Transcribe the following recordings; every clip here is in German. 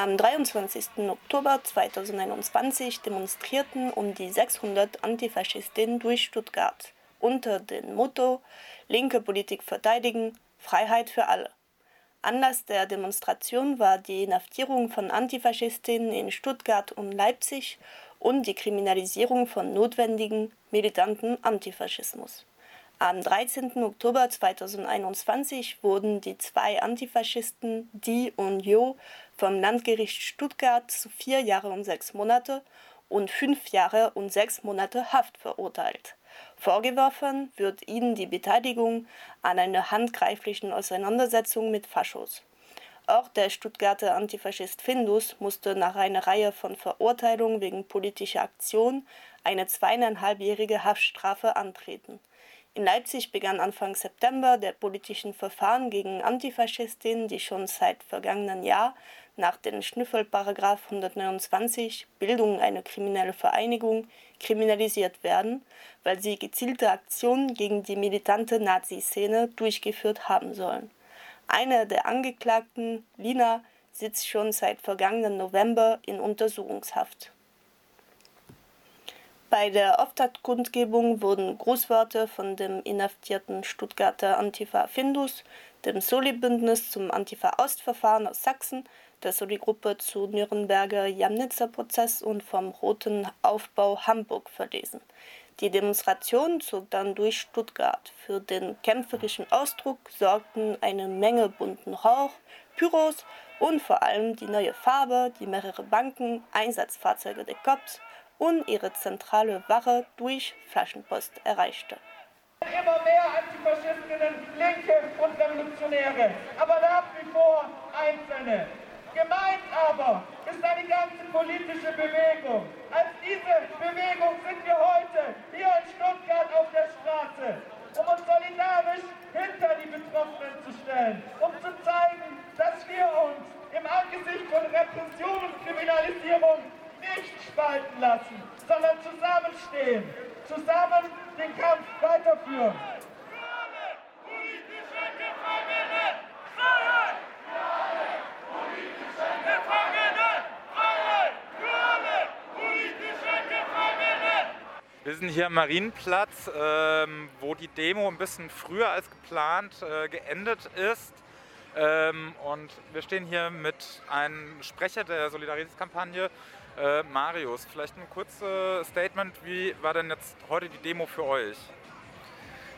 Am 23. Oktober 2021 demonstrierten um die 600 Antifaschistinnen durch Stuttgart unter dem Motto Linke Politik verteidigen, Freiheit für alle. Anlass der Demonstration war die Inhaftierung von Antifaschistinnen in Stuttgart und Leipzig und die Kriminalisierung von notwendigen militanten Antifaschismus. Am 13. Oktober 2021 wurden die zwei Antifaschisten Di und Jo vom Landgericht Stuttgart zu vier Jahre und sechs Monate und fünf Jahre und sechs Monate Haft verurteilt. Vorgeworfen wird ihnen die Beteiligung an einer handgreiflichen Auseinandersetzung mit Faschos. Auch der Stuttgarter Antifaschist Findus musste nach einer Reihe von Verurteilungen wegen politischer Aktion eine zweieinhalbjährige Haftstrafe antreten. In Leipzig begann Anfang September der politischen Verfahren gegen Antifaschistinnen, die schon seit vergangenen Jahr nach dem Schnüffelparagraf 129 Bildung einer kriminellen Vereinigung kriminalisiert werden, weil sie gezielte Aktionen gegen die militante Nazi-Szene durchgeführt haben sollen. Eine der Angeklagten, Lina, sitzt schon seit vergangenen November in Untersuchungshaft. Bei der Auftaktkundgebung wurden Grußworte von dem inhaftierten Stuttgarter Antifa Findus, dem Soli-Bündnis zum Antifa-Ostverfahren aus Sachsen, der Soli-Gruppe zu Nürnberger Jamnitzer-Prozess und vom Roten Aufbau Hamburg verlesen. Die Demonstration zog dann durch Stuttgart. Für den kämpferischen Ausdruck sorgten eine Menge bunten Rauch, Pyros und vor allem die neue Farbe, die mehrere Banken, Einsatzfahrzeuge der Cops und ihre zentrale Wache durch Flaschenpost erreichte. Immer mehr Antifaschistinnen, Linke und Revolutionäre, aber nach wie vor Einzelne. Gemeint aber ist eine ganze politische Bewegung. Als diese Bewegung sind wir heute hier in Stuttgart auf der Straße, um uns solidarisch hinter die Betroffenen zu stellen, um zu zeigen, dass wir uns im Angesicht von Repression und Kriminalisierung nicht spalten lassen, sondern zusammenstehen, zusammen den Kampf weiterführen. Wir sind hier am Marienplatz, ähm, wo die Demo ein bisschen früher als geplant äh, geendet ist. Ähm, und wir stehen hier mit einem Sprecher der Solidaritätskampagne, äh, Marius. Vielleicht ein kurzes Statement, wie war denn jetzt heute die Demo für euch?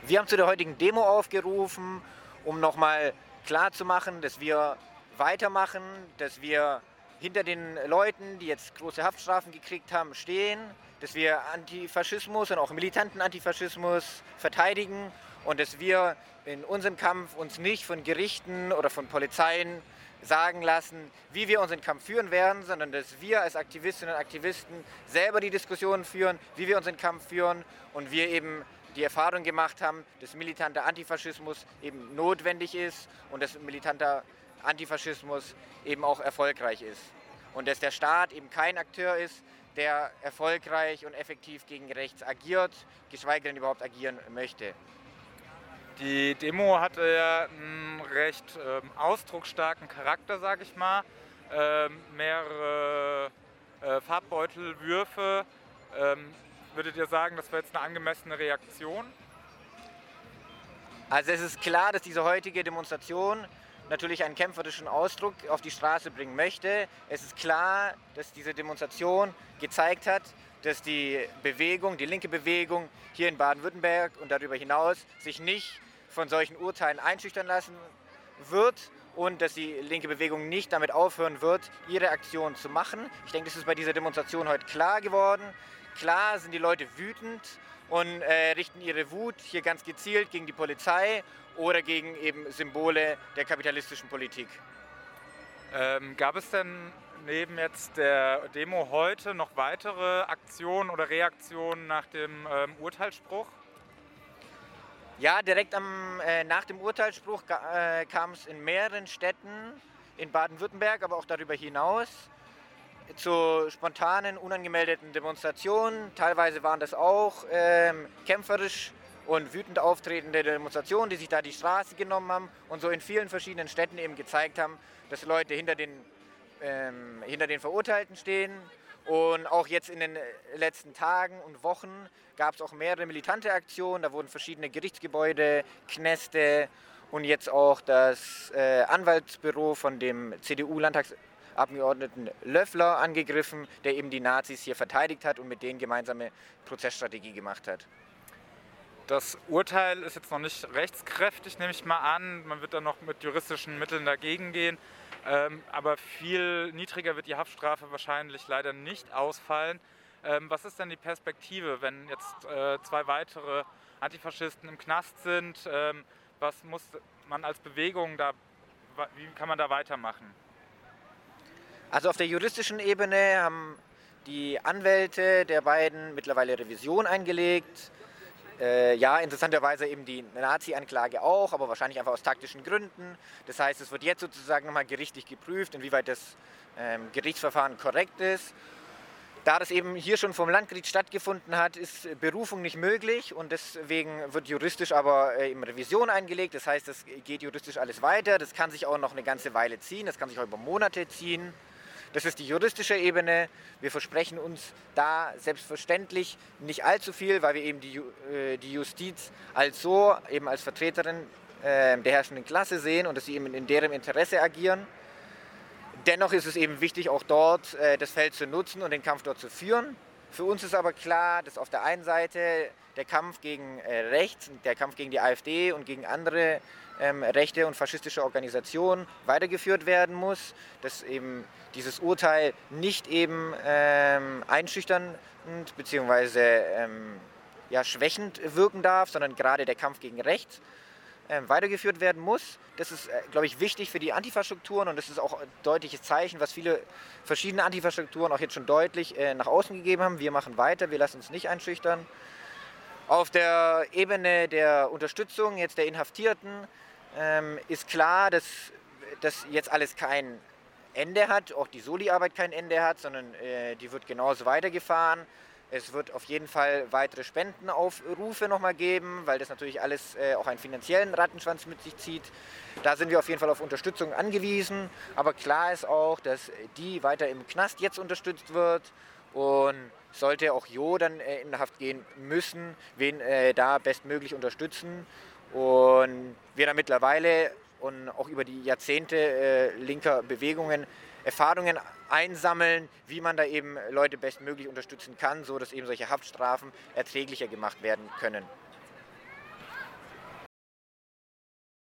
Wir haben zu der heutigen Demo aufgerufen, um nochmal klarzumachen, dass wir weitermachen, dass wir hinter den Leuten, die jetzt große Haftstrafen gekriegt haben, stehen, dass wir Antifaschismus und auch militanten Antifaschismus verteidigen und dass wir in unserem Kampf uns nicht von Gerichten oder von Polizeien sagen lassen, wie wir unseren Kampf führen werden, sondern dass wir als Aktivistinnen und Aktivisten selber die Diskussionen führen, wie wir unseren Kampf führen und wir eben die Erfahrung gemacht haben, dass militanter Antifaschismus eben notwendig ist und dass militanter Antifaschismus eben auch erfolgreich ist. Und dass der Staat eben kein Akteur ist, der erfolgreich und effektiv gegen rechts agiert, geschweige denn überhaupt agieren möchte. Die Demo hatte ja einen recht ähm, ausdrucksstarken Charakter, sage ich mal. Ähm, mehrere äh, Farbbeutelwürfe. Ähm, würdet ihr sagen, das war jetzt eine angemessene Reaktion? Also es ist klar, dass diese heutige Demonstration natürlich einen kämpferischen Ausdruck auf die Straße bringen möchte. Es ist klar, dass diese Demonstration gezeigt hat, dass die Bewegung, die linke Bewegung hier in Baden-Württemberg und darüber hinaus sich nicht von solchen Urteilen einschüchtern lassen wird und dass die linke Bewegung nicht damit aufhören wird, ihre Aktion zu machen. Ich denke, das ist bei dieser Demonstration heute klar geworden. Klar sind die Leute wütend und äh, richten ihre Wut hier ganz gezielt gegen die Polizei oder gegen eben Symbole der kapitalistischen Politik. Ähm, gab es denn neben jetzt der Demo heute noch weitere Aktionen oder Reaktionen nach dem ähm, Urteilsspruch? Ja, direkt am, äh, nach dem Urteilsspruch äh, kam es in mehreren Städten in Baden-Württemberg, aber auch darüber hinaus zu spontanen, unangemeldeten Demonstrationen. Teilweise waren das auch ähm, kämpferisch und wütend auftretende Demonstrationen, die sich da die Straße genommen haben und so in vielen verschiedenen Städten eben gezeigt haben, dass Leute hinter den ähm, hinter den Verurteilten stehen. Und auch jetzt in den letzten Tagen und Wochen gab es auch mehrere militante Aktionen. Da wurden verschiedene Gerichtsgebäude, Kneste und jetzt auch das äh, Anwaltsbüro von dem CDU-Landtagsabgeordneten Löffler angegriffen, der eben die Nazis hier verteidigt hat und mit denen gemeinsame Prozessstrategie gemacht hat. Das Urteil ist jetzt noch nicht rechtskräftig, nehme ich mal an. Man wird dann noch mit juristischen Mitteln dagegen gehen. Ähm, aber viel niedriger wird die Haftstrafe wahrscheinlich leider nicht ausfallen. Ähm, was ist denn die Perspektive, wenn jetzt äh, zwei weitere Antifaschisten im Knast sind? Ähm, was muss man als Bewegung da, wie kann man da weitermachen? Also auf der juristischen Ebene haben die Anwälte der beiden mittlerweile Revision eingelegt. Äh, ja, interessanterweise eben die Nazi-Anklage auch, aber wahrscheinlich einfach aus taktischen Gründen. Das heißt, es wird jetzt sozusagen nochmal gerichtlich geprüft, inwieweit das ähm, Gerichtsverfahren korrekt ist. Da das eben hier schon vom Landgericht stattgefunden hat, ist Berufung nicht möglich und deswegen wird juristisch aber äh, eben Revision eingelegt. Das heißt, es geht juristisch alles weiter. Das kann sich auch noch eine ganze Weile ziehen, das kann sich auch über Monate ziehen. Das ist die juristische Ebene. Wir versprechen uns da selbstverständlich nicht allzu viel, weil wir eben die, äh, die Justiz als so, eben als Vertreterin äh, der herrschenden Klasse sehen und dass sie eben in deren Interesse agieren. Dennoch ist es eben wichtig, auch dort äh, das Feld zu nutzen und den Kampf dort zu führen. Für uns ist aber klar, dass auf der einen Seite der Kampf gegen äh, rechts, der Kampf gegen die AfD und gegen andere ähm, rechte und faschistische Organisationen weitergeführt werden muss, dass eben dieses Urteil nicht eben ähm, einschüchternd bzw. Ähm, ja, schwächend wirken darf, sondern gerade der Kampf gegen rechts ähm, weitergeführt werden muss. Das ist, äh, glaube ich, wichtig für die Antifastrukturen und das ist auch ein deutliches Zeichen, was viele verschiedene Antifastrukturen auch jetzt schon deutlich äh, nach außen gegeben haben. Wir machen weiter, wir lassen uns nicht einschüchtern. Auf der Ebene der Unterstützung jetzt der Inhaftierten ähm, ist klar, dass das jetzt alles kein Ende hat, auch die Soli-Arbeit kein Ende hat, sondern äh, die wird genauso weitergefahren. Es wird auf jeden Fall weitere Spendenaufrufe nochmal geben, weil das natürlich alles äh, auch einen finanziellen Rattenschwanz mit sich zieht. Da sind wir auf jeden Fall auf Unterstützung angewiesen. Aber klar ist auch, dass die weiter im Knast jetzt unterstützt wird. Und sollte auch Jo dann äh, in Haft gehen müssen, wen äh, da bestmöglich unterstützen. Und wir da mittlerweile und auch über die Jahrzehnte äh, linker Bewegungen Erfahrungen einsammeln, wie man da eben Leute bestmöglich unterstützen kann, so dass eben solche Haftstrafen erträglicher gemacht werden können.